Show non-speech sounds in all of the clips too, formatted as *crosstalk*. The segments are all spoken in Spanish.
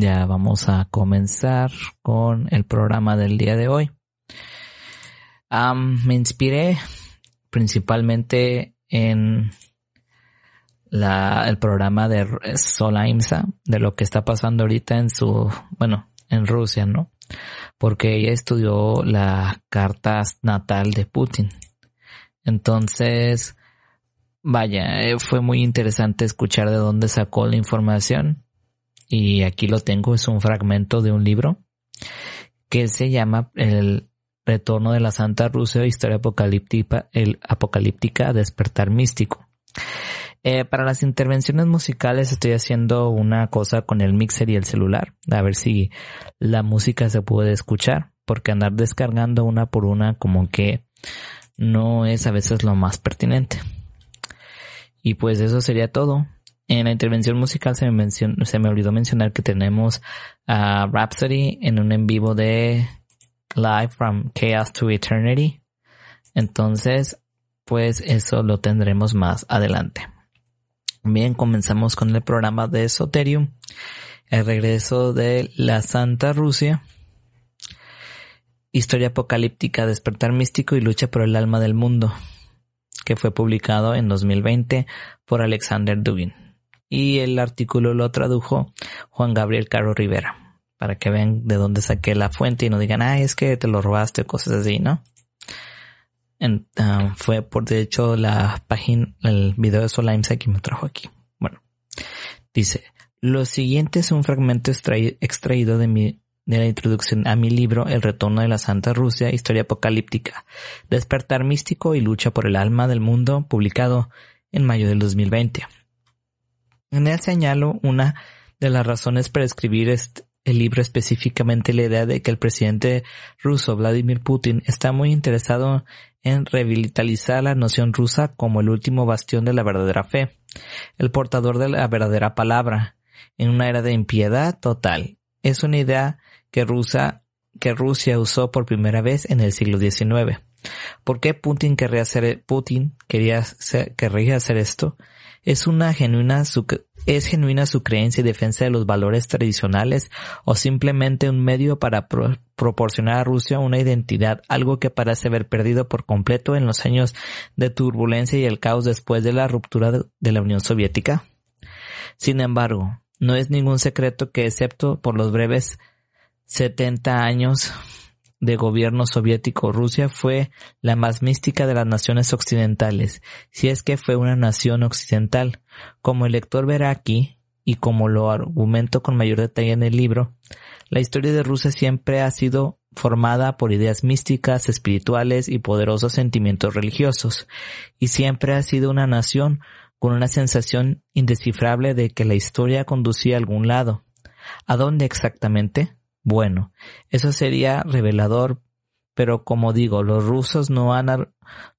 Ya vamos a comenzar con el programa del día de hoy. Me inspiré principalmente en la, el programa de Solaimsa, de lo que está pasando ahorita en su, bueno, en Rusia, ¿no? Porque ella estudió la carta natal de Putin. Entonces, vaya, eh, fue muy interesante escuchar de dónde sacó la información y aquí lo tengo, es un fragmento de un libro que se llama El retorno de la Santa Rusia, historia apocalíptica, el apocalíptica despertar místico. Eh, para las intervenciones musicales estoy haciendo una cosa con el mixer y el celular, a ver si la música se puede escuchar, porque andar descargando una por una como que no es a veces lo más pertinente. Y pues eso sería todo. En la intervención musical se me, se me olvidó mencionar que tenemos a Rhapsody en un en vivo de Live from Chaos to Eternity. Entonces, pues eso lo tendremos más adelante. Bien, comenzamos con el programa de Esoterium, el regreso de la Santa Rusia, historia apocalíptica, despertar místico y lucha por el alma del mundo, que fue publicado en 2020 por Alexander Dugin y el artículo lo tradujo Juan Gabriel Caro Rivera, para que vean de dónde saqué la fuente y no digan, ah, es que te lo robaste o cosas así, ¿no? Ah, fue por de hecho la página, el video de Solaimsa que me trajo aquí. Bueno, dice, lo siguiente es un fragmento extraído de mi de la introducción a mi libro El retorno de la Santa Rusia, historia apocalíptica, despertar místico y lucha por el alma del mundo, publicado en mayo del 2020. En él señalo una de las razones para escribir este, el libro específicamente la idea de que el presidente ruso Vladimir Putin está muy interesado en revitalizar la noción rusa como el último bastión de la verdadera fe, el portador de la verdadera palabra, en una era de impiedad total. Es una idea que, Rusia, que Rusia usó por primera vez en el siglo XIX. ¿Por qué Putin querría hacer, Putin quería querría hacer esto? ¿Es una genuina su, es genuina su creencia y defensa de los valores tradicionales o simplemente un medio para proporcionar a Rusia una identidad, algo que parece haber perdido por completo en los años de turbulencia y el caos después de la ruptura de la Unión Soviética? Sin embargo, no es ningún secreto que excepto por los breves 70 años de gobierno soviético, Rusia fue la más mística de las naciones occidentales, si es que fue una nación occidental. Como el lector verá aquí, y como lo argumento con mayor detalle en el libro, la historia de Rusia siempre ha sido formada por ideas místicas, espirituales y poderosos sentimientos religiosos, y siempre ha sido una nación con una sensación indescifrable de que la historia conducía a algún lado. ¿A dónde exactamente? Bueno, eso sería revelador, pero como digo, los rusos no, han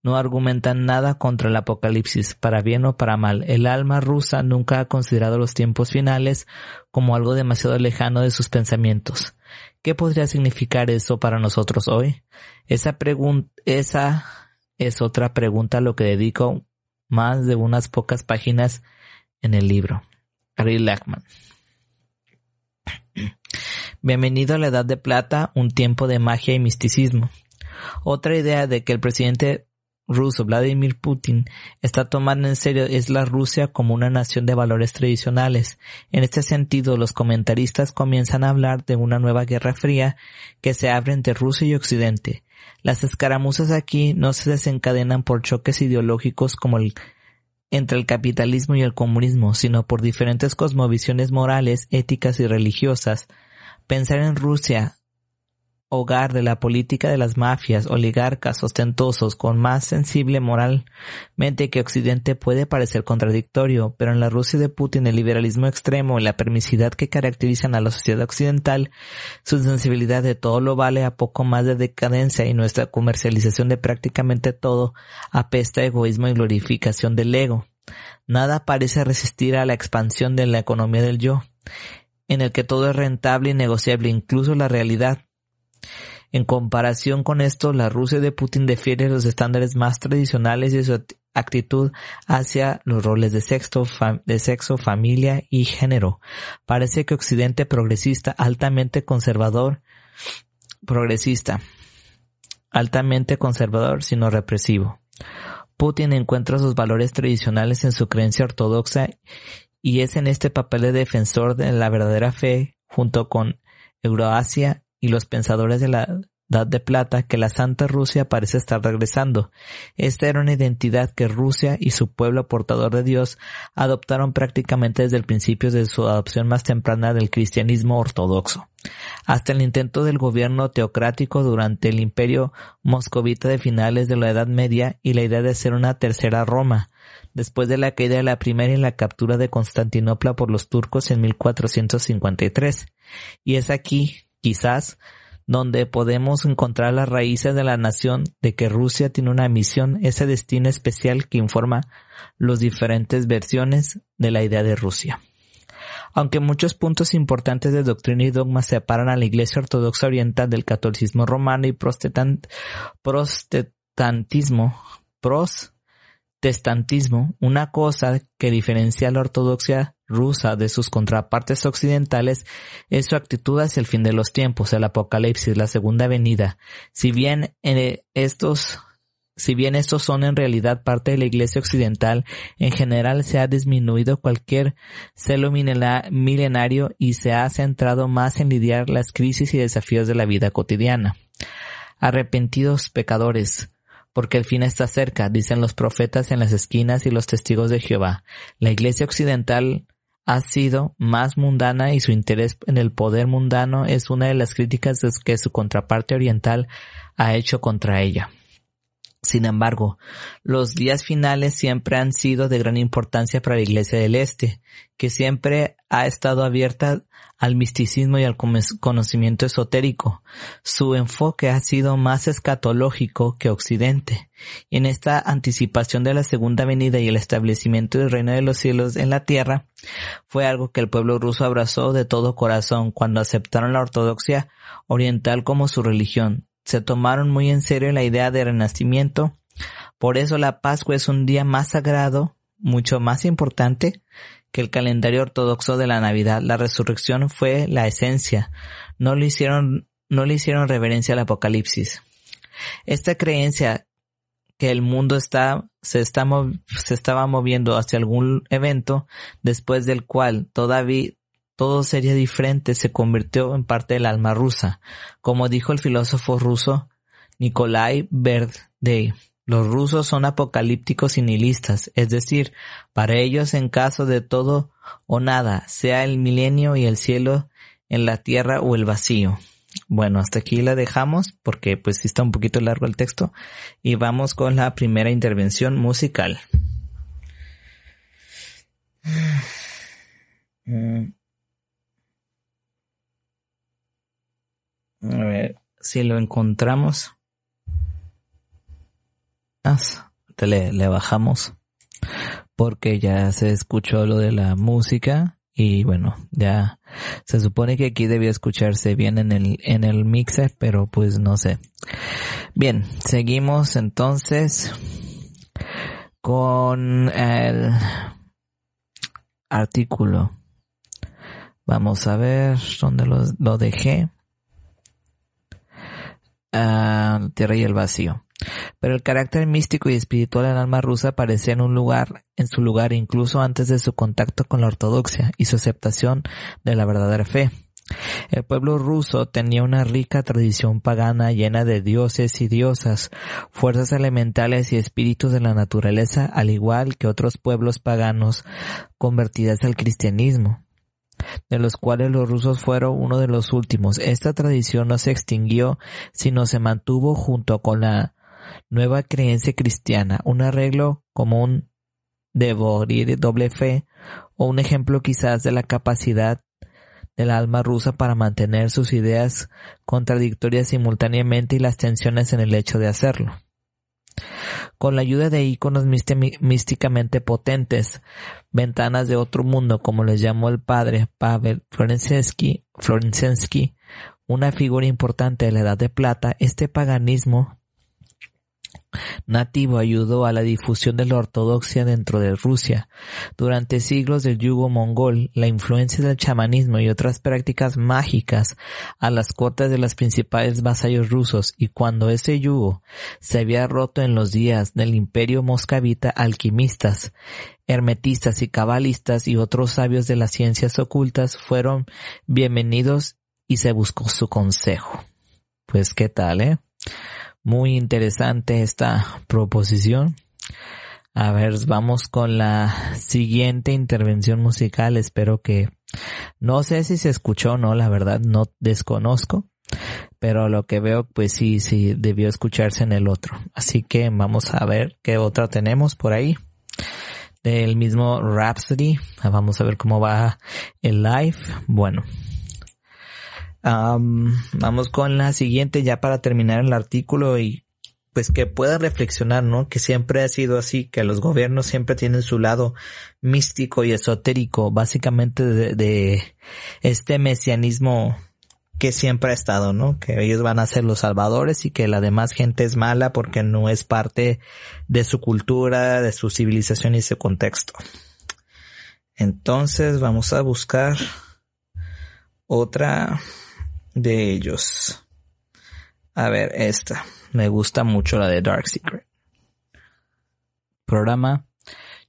no argumentan nada contra el apocalipsis, para bien o para mal. El alma rusa nunca ha considerado los tiempos finales como algo demasiado lejano de sus pensamientos. ¿Qué podría significar eso para nosotros hoy? Esa pregunta, esa es otra pregunta a lo que dedico más de unas pocas páginas en el libro. Gary Lackman. Bienvenido a la Edad de Plata, un tiempo de magia y misticismo. Otra idea de que el presidente ruso Vladimir Putin está tomando en serio es la Rusia como una nación de valores tradicionales. En este sentido, los comentaristas comienzan a hablar de una nueva guerra fría que se abre entre Rusia y Occidente. Las escaramuzas aquí no se desencadenan por choques ideológicos como el entre el capitalismo y el comunismo, sino por diferentes cosmovisiones morales, éticas y religiosas, Pensar en Rusia hogar de la política de las mafias oligarcas ostentosos con más sensible moralmente que Occidente puede parecer contradictorio, pero en la Rusia de Putin el liberalismo extremo y la permisidad que caracterizan a la sociedad occidental, su sensibilidad de todo lo vale a poco más de decadencia y nuestra comercialización de prácticamente todo apesta egoísmo y glorificación del ego. Nada parece resistir a la expansión de la economía del yo, en el que todo es rentable y negociable, incluso la realidad, en comparación con esto, la Rusia de Putin defiende los estándares más tradicionales de su actitud hacia los roles de sexo, de sexo, familia y género. Parece que Occidente progresista, altamente conservador, progresista, altamente conservador, sino represivo. Putin encuentra sus valores tradicionales en su creencia ortodoxa y es en este papel de defensor de la verdadera fe, junto con Euroasia y los pensadores de la Edad de Plata que la Santa Rusia parece estar regresando. Esta era una identidad que Rusia y su pueblo portador de Dios adoptaron prácticamente desde el principio de su adopción más temprana del cristianismo ortodoxo. Hasta el intento del gobierno teocrático durante el imperio moscovita de finales de la Edad Media y la idea de ser una tercera Roma, después de la caída de la primera y la captura de Constantinopla por los turcos en 1453. Y es aquí quizás donde podemos encontrar las raíces de la nación de que Rusia tiene una misión, ese destino especial que informa las diferentes versiones de la idea de Rusia. Aunque muchos puntos importantes de doctrina y dogma separan a la Iglesia Ortodoxa Oriental del catolicismo romano y protestantismo, protestantismo, una cosa que diferencia a la ortodoxia rusa de sus contrapartes occidentales es su actitud hacia el fin de los tiempos, el apocalipsis, la segunda venida. Si bien eh, estos si bien estos son en realidad parte de la Iglesia occidental, en general se ha disminuido cualquier celo milenario y se ha centrado más en lidiar las crisis y desafíos de la vida cotidiana. Arrepentidos pecadores, porque el fin está cerca, dicen los profetas en las esquinas y los testigos de Jehová. La Iglesia occidental ha sido más mundana y su interés en el poder mundano es una de las críticas que su contraparte oriental ha hecho contra ella. Sin embargo, los días finales siempre han sido de gran importancia para la Iglesia del Este, que siempre ha estado abierta al misticismo y al conocimiento esotérico. Su enfoque ha sido más escatológico que occidente. Y en esta anticipación de la segunda venida y el establecimiento del reino de los cielos en la tierra, fue algo que el pueblo ruso abrazó de todo corazón cuando aceptaron la ortodoxia oriental como su religión, se tomaron muy en serio la idea de renacimiento. Por eso la Pascua es un día más sagrado, mucho más importante que el calendario ortodoxo de la Navidad. La resurrección fue la esencia. No le hicieron, no le hicieron reverencia al Apocalipsis. Esta creencia que el mundo está, se, está, se estaba moviendo hacia algún evento después del cual todavía, todo sería diferente se convirtió en parte del alma rusa. Como dijo el filósofo ruso Nikolai Berdey, los rusos son apocalípticos y nihilistas, es decir, para ellos en caso de todo o nada, sea el milenio y el cielo en la tierra o el vacío. Bueno, hasta aquí la dejamos porque pues sí está un poquito largo el texto y vamos con la primera intervención musical. Mm. A ver si lo encontramos. Le, le bajamos porque ya se escuchó lo de la música y bueno, ya se supone que aquí debía escucharse bien en el, en el mixer, pero pues no sé. Bien, seguimos entonces con el artículo. Vamos a ver dónde lo, lo dejé la tierra y el vacío. Pero el carácter místico y espiritual del alma rusa aparecía en un lugar, en su lugar incluso antes de su contacto con la ortodoxia y su aceptación de la verdadera fe. El pueblo ruso tenía una rica tradición pagana llena de dioses y diosas, fuerzas elementales y espíritus de la naturaleza, al igual que otros pueblos paganos convertidas al cristianismo. De los cuales los rusos fueron uno de los últimos. Esta tradición no se extinguió, sino se mantuvo junto con la nueva creencia cristiana, un arreglo común de morir doble fe, o un ejemplo quizás de la capacidad del alma rusa para mantener sus ideas contradictorias simultáneamente y las tensiones en el hecho de hacerlo. Con la ayuda de iconos místicamente potentes, ventanas de otro mundo, como les llamó el padre Pavel Florensensky, una figura importante de la Edad de Plata, este paganismo nativo ayudó a la difusión de la ortodoxia dentro de Rusia. Durante siglos del yugo mongol, la influencia del chamanismo y otras prácticas mágicas a las cortes de los principales vasallos rusos y cuando ese yugo se había roto en los días del imperio moscavita, alquimistas, hermetistas y cabalistas y otros sabios de las ciencias ocultas fueron bienvenidos y se buscó su consejo. Pues qué tal, eh? Muy interesante esta proposición. A ver, vamos con la siguiente intervención musical. Espero que no sé si se escuchó o no, la verdad no desconozco, pero lo que veo pues sí, sí debió escucharse en el otro. Así que vamos a ver qué otra tenemos por ahí. Del mismo Rhapsody. Vamos a ver cómo va el live. Bueno, vamos con la siguiente ya para terminar el artículo y pues que pueda reflexionar, ¿no? Que siempre ha sido así, que los gobiernos siempre tienen su lado místico y esotérico, básicamente de, de este mesianismo que siempre ha estado, ¿no? Que ellos van a ser los salvadores y que la demás gente es mala porque no es parte de su cultura, de su civilización y su contexto. Entonces vamos a buscar otra de ellos. A ver, esta. Me gusta mucho la de Dark Secret. Programa.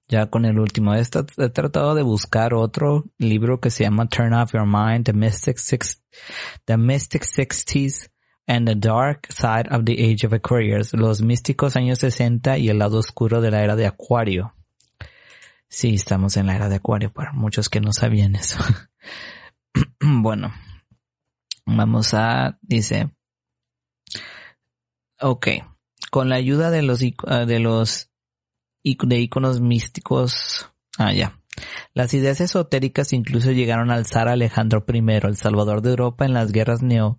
Ya con el último. Esta, he tratado de buscar otro libro que se llama Turn Off Your Mind, The Mystic, Six, the Mystic Sixties and the Dark Side of the Age of Aquarius. Los místicos años 60 y el lado oscuro de la era de Acuario. Sí, estamos en la era de Acuario para muchos que no sabían eso. *clears throat* bueno, Vamos a, dice, ok, con la ayuda de los, ah, de los, de iconos místicos, ah, ya. Las ideas esotéricas incluso llegaron a alzar a Alejandro I, el salvador de Europa en las guerras neo,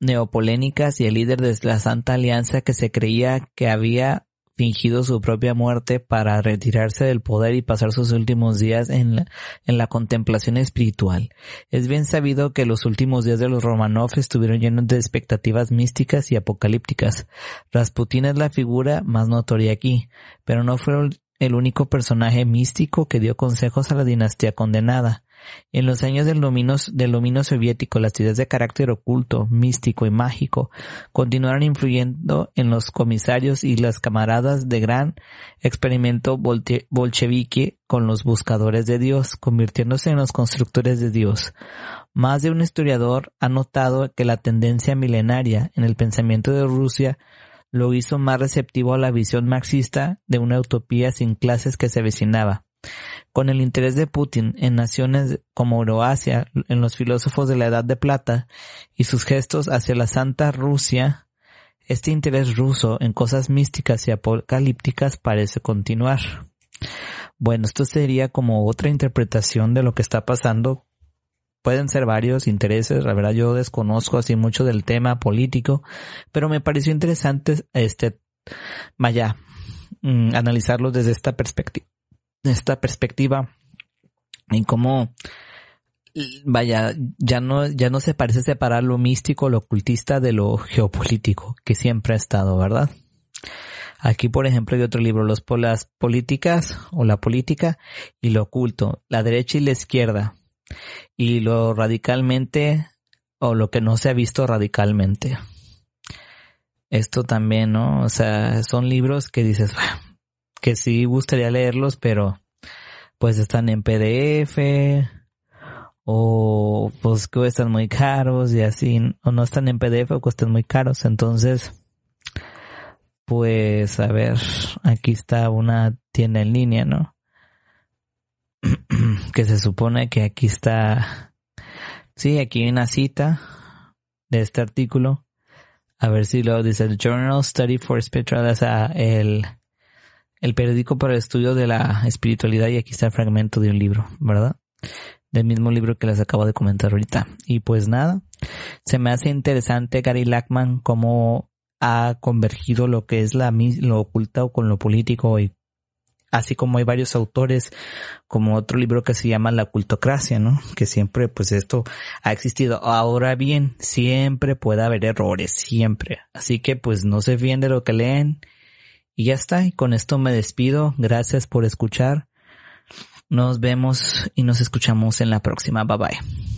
neopolénicas y el líder de la Santa Alianza que se creía que había fingido su propia muerte para retirarse del poder y pasar sus últimos días en la, en la contemplación espiritual. Es bien sabido que los últimos días de los Romanov estuvieron llenos de expectativas místicas y apocalípticas. Rasputín es la figura más notoria aquí, pero no fue el único personaje místico que dio consejos a la dinastía condenada. En los años del dominio, del soviético, las ideas de carácter oculto, místico y mágico continuaron influyendo en los comisarios y las camaradas de gran experimento bolchevique con los buscadores de Dios, convirtiéndose en los constructores de Dios. Más de un historiador ha notado que la tendencia milenaria en el pensamiento de Rusia lo hizo más receptivo a la visión marxista de una utopía sin clases que se avecinaba. Con el interés de Putin en naciones como Euroasia, en los filósofos de la Edad de Plata y sus gestos hacia la Santa Rusia, este interés ruso en cosas místicas y apocalípticas parece continuar. Bueno, esto sería como otra interpretación de lo que está pasando. Pueden ser varios intereses, la verdad yo desconozco así mucho del tema político, pero me pareció interesante este, vaya, mm, analizarlo desde esta perspectiva esta perspectiva en cómo vaya, ya no, ya no se parece separar lo místico, lo ocultista de lo geopolítico, que siempre ha estado, ¿verdad? Aquí, por ejemplo, hay otro libro, los, las políticas o la política y lo oculto, la derecha y la izquierda, y lo radicalmente o lo que no se ha visto radicalmente. Esto también, ¿no? O sea, son libros que dices, que sí gustaría leerlos, pero pues están en PDF o pues cuestan muy caros y así, o no están en PDF o cuestan muy caros, entonces pues a ver, aquí está una tienda en línea, ¿no? *clears throat* que se supone que aquí está, sí, aquí hay una cita de este artículo. A ver si lo dice Journal Study for Spiritual, o sea, el, el periódico para el estudio de la espiritualidad y aquí está el fragmento de un libro, ¿verdad? Del mismo libro que les acabo de comentar ahorita. Y pues nada, se me hace interesante Gary Lackman cómo ha convergido lo que es la, lo oculto con lo político y así como hay varios autores, como otro libro que se llama La cultocracia, ¿no? Que siempre, pues esto ha existido. Ahora bien, siempre puede haber errores, siempre. Así que, pues no se fíen de lo que leen. Y ya está, y con esto me despido. Gracias por escuchar. Nos vemos y nos escuchamos en la próxima. Bye bye.